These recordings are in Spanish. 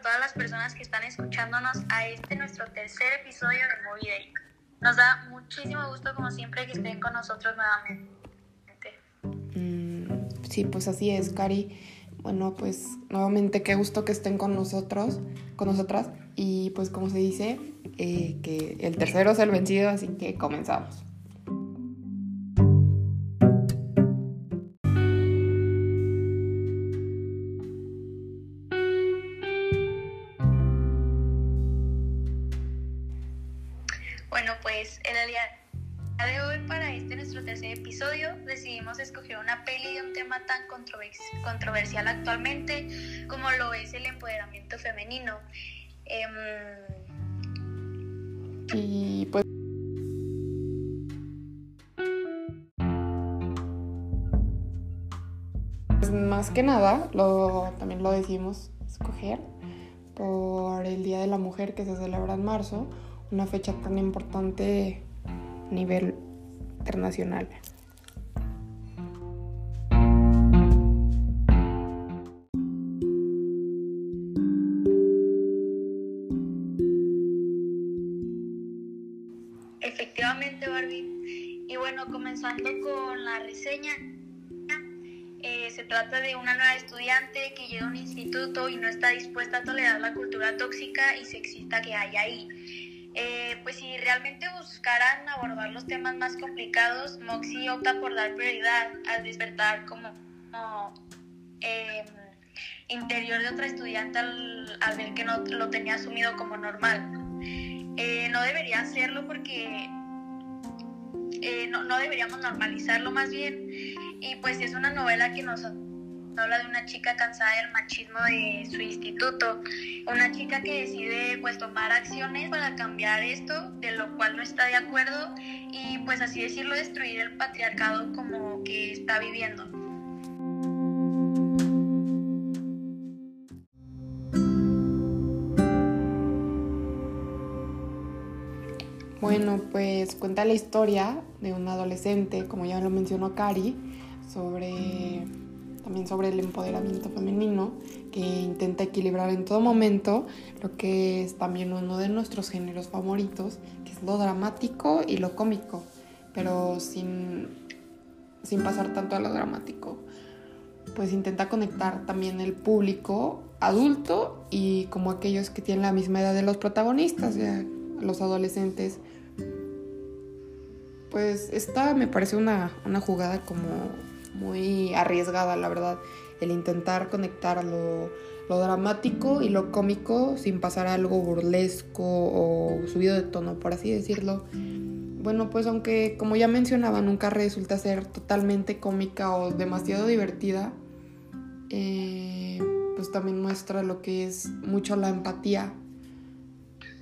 todas las personas que están escuchándonos a este nuestro tercer episodio de Movie Day. Nos da muchísimo gusto, como siempre, que estén con nosotros nuevamente. Mm, sí, pues así es, Cari. Bueno, pues nuevamente qué gusto que estén con nosotros, con nosotras. Y pues como se dice, eh, que el tercero es el vencido, así que comenzamos. Pues el día de hoy para este nuestro tercer episodio decidimos escoger una peli de un tema tan controversial actualmente como lo es el empoderamiento femenino. Em, y pues... pues más que nada, lo, también lo decidimos escoger por el Día de la Mujer que se celebra en marzo, una fecha tan importante a nivel internacional. Efectivamente, Barbie. Y bueno, comenzando con la reseña, eh, se trata de una nueva estudiante que llega a un instituto y no está dispuesta a tolerar la cultura tóxica y sexista que hay ahí. Eh, pues si realmente buscaran abordar los temas más complicados, Moxie opta por dar prioridad al despertar como, em, interior de otra estudiante al, ver que no lo tenía asumido como normal. Eh, no debería hacerlo porque eh, no deberíamos normalizarlo más bien. Y pues es una novela que nos habla de una chica cansada del machismo de su instituto, una chica que decide pues tomar acciones para cambiar esto, de lo cual no está de acuerdo y pues así decirlo destruir el patriarcado como que está viviendo. Bueno, pues cuenta la historia de un adolescente, como ya lo mencionó Cari, sobre también sobre el empoderamiento femenino, que intenta equilibrar en todo momento lo que es también uno de nuestros géneros favoritos, que es lo dramático y lo cómico, pero sin, sin pasar tanto a lo dramático. Pues intenta conectar también el público adulto y como aquellos que tienen la misma edad de los protagonistas, ya, los adolescentes. Pues esta me parece una, una jugada como muy arriesgada, la verdad, el intentar conectar lo, lo dramático y lo cómico sin pasar a algo burlesco o subido de tono, por así decirlo. Bueno, pues aunque como ya mencionaba, nunca resulta ser totalmente cómica o demasiado divertida, eh, pues también muestra lo que es mucho la empatía.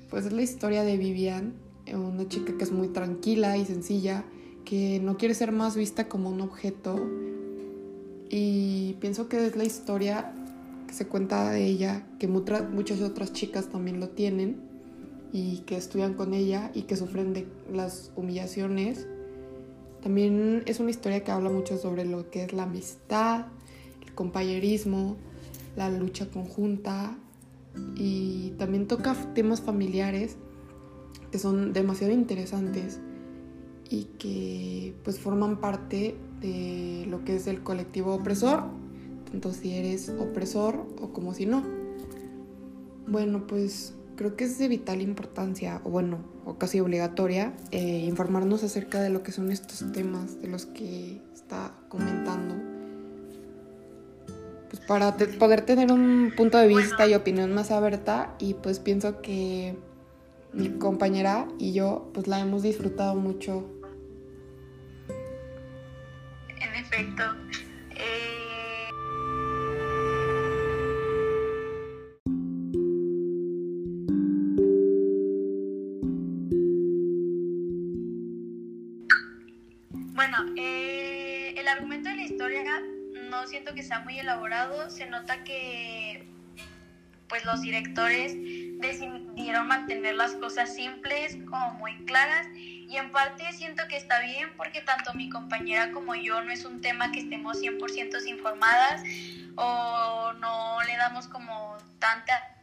Pues es la historia de Vivian, una chica que es muy tranquila y sencilla, que no quiere ser más vista como un objeto. Y pienso que es la historia que se cuenta de ella, que muchas otras chicas también lo tienen y que estudian con ella y que sufren de las humillaciones. También es una historia que habla mucho sobre lo que es la amistad, el compañerismo, la lucha conjunta y también toca temas familiares que son demasiado interesantes y que pues forman parte de lo que es el colectivo opresor, tanto si eres opresor o como si no. Bueno, pues creo que es de vital importancia, o bueno, o casi obligatoria, eh, informarnos acerca de lo que son estos temas de los que está comentando. Pues para poder tener un punto de vista y opinión más abierta y pues pienso que mi compañera y yo pues la hemos disfrutado mucho Perfecto. Eh... Bueno, eh, el argumento de la historia no siento que sea muy elaborado. Se nota que pues los directores decidieron mantener las cosas simples como muy claras y en parte siento que está bien porque tanto mi compañera como yo no es un tema que estemos 100% informadas o no le damos como tanta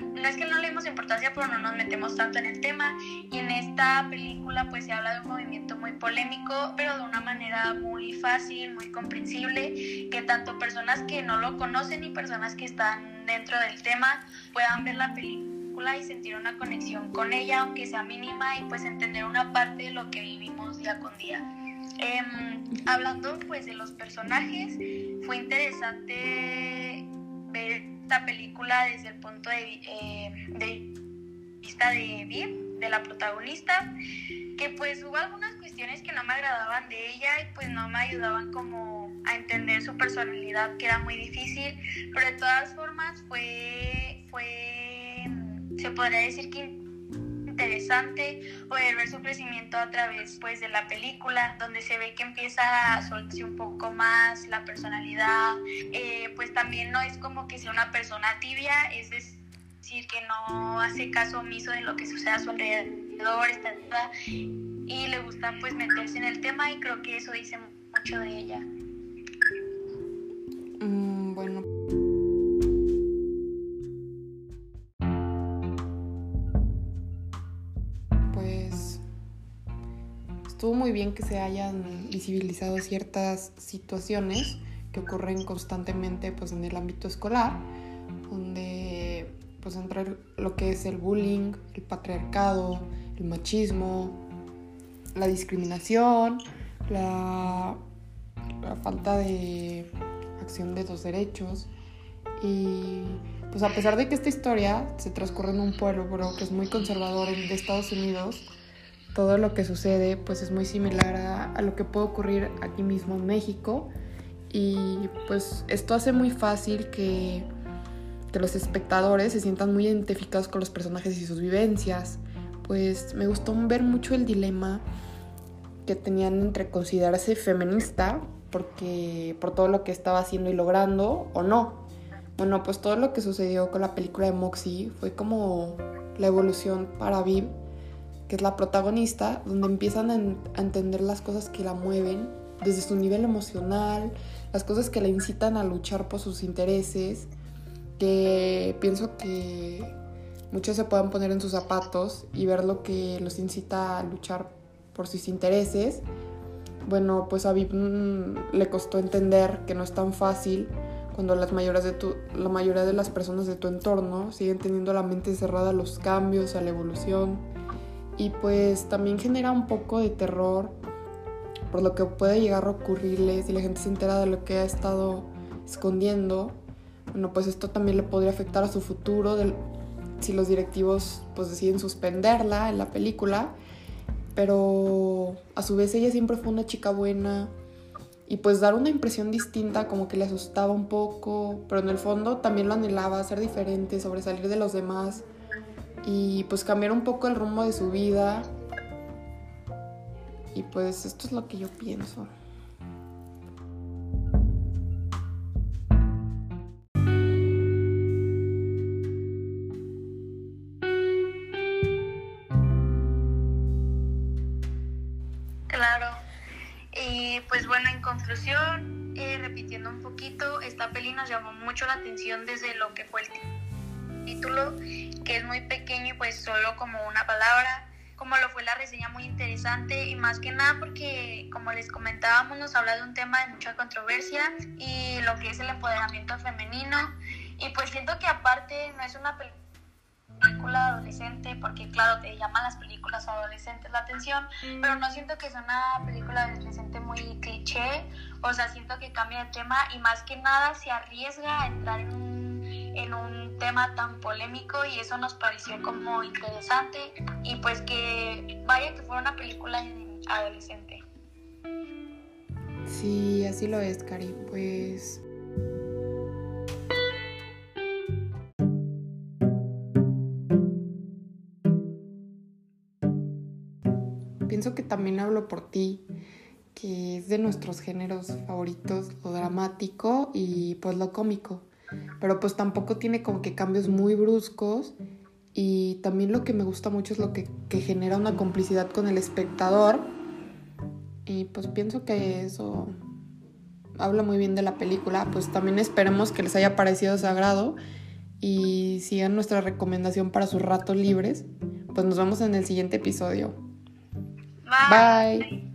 no es que no le demos importancia, pero no nos metemos tanto en el tema. Y en esta película pues se habla de un movimiento muy polémico, pero de una manera muy fácil, muy comprensible, que tanto personas que no lo conocen y personas que están dentro del tema puedan ver la película y sentir una conexión con ella, aunque sea mínima, y pues entender una parte de lo que vivimos día con día. Em, hablando pues de los personajes, fue interesante ver esta película desde el punto de, eh, vista de Viv, de la protagonista, que pues hubo algunas cuestiones que no me agradaban de ella y pues no me ayudaban como a entender su personalidad, que era muy difícil, pero de todas formas fue, fue se podría decir que interesante poder ver su crecimiento a través pues de la película donde se ve que empieza a soltarse un poco más la personalidad. Eh, pues también no es como que sea una persona tibia es decir que no hace caso omiso de lo que sucede a su alrededor está y le gusta pues meterse en el tema y creo que eso dice mucho de ella estuvo muy bien que se hayan visibilizado ciertas situaciones que ocurren constantemente pues, en el ámbito escolar, donde pues entra lo que es el bullying, el patriarcado, el machismo, la discriminación, la, la falta de acción de los derechos. Y pues a pesar de que esta historia se transcurre en un pueblo que es muy conservador de Estados Unidos, todo lo que sucede pues es muy similar a, lo que puede ocurrir aquí mismo en México y pues esto hace muy fácil que, los espectadores se sientan muy identificados con los personajes y sus vivencias. Pues me gustó ver mucho el dilema que tenían entre considerarse feminista porque por todo lo que estaba haciendo y logrando o no. Bueno, pues todo lo que sucedió con la película de Moxie fue como la evolución para Viv que es la protagonista, donde empiezan a, entender las cosas que la mueven desde su nivel emocional, las cosas que la incitan a luchar por sus intereses, que pienso que muchos se puedan poner en sus zapatos y ver lo que los incita a luchar por sus intereses. Bueno, pues a Viv mm, le costó entender que no es tan fácil cuando las de tu, la mayoría de las personas de tu entorno siguen teniendo la mente cerrada a los cambios, a la evolución y pues también genera un poco de terror por lo que puede llegar a ocurrirle si la gente se entera de lo que ha estado escondiendo. Bueno, pues esto también le podría afectar a su futuro si los directivos pues deciden suspenderla en la película. Pero a su vez ella siempre fue una chica buena y pues dar una impresión distinta como que le asustaba un poco, pero en el fondo también lo anhelaba, ser diferente, sobresalir de los demás y pues cambiar un poco el rumbo de su vida. Y pues esto es lo que yo pienso. Claro. Y pues bueno, en conclusión, eh, repitiendo un poquito, esta peli nos llamó mucho la atención desde lo que fue el título, que es muy pequeño y pues solo como una palabra, como lo fue la reseña muy interesante y más que nada porque como les comentábamos nos habla de un tema de mucha controversia y lo que es el empoderamiento femenino. Y pues siento que aparte no es una película adolescente porque claro te llaman las películas adolescentes la atención pero no siento que es una película adolescente muy cliché. O sea siento que cambia de tema y más que nada se arriesga a entrar en un en un tema tan polémico y eso nos pareció como interesante y pues que vaya que fuera una película adolescente. Sí, así lo es, Cari. Pues pienso que también hablo por ti, que es de nuestros géneros favoritos, lo dramático y pues lo cómico pero pues tampoco tiene como que cambios muy bruscos y también lo que me gusta mucho es lo que, genera una complicidad con el espectador y pues pienso que eso habla muy bien de la película, pues también esperemos que les haya parecido sagrado y sigan nuestra recomendación para sus ratos libres. Pues nos vemos en el siguiente episodio. Bye. Bye.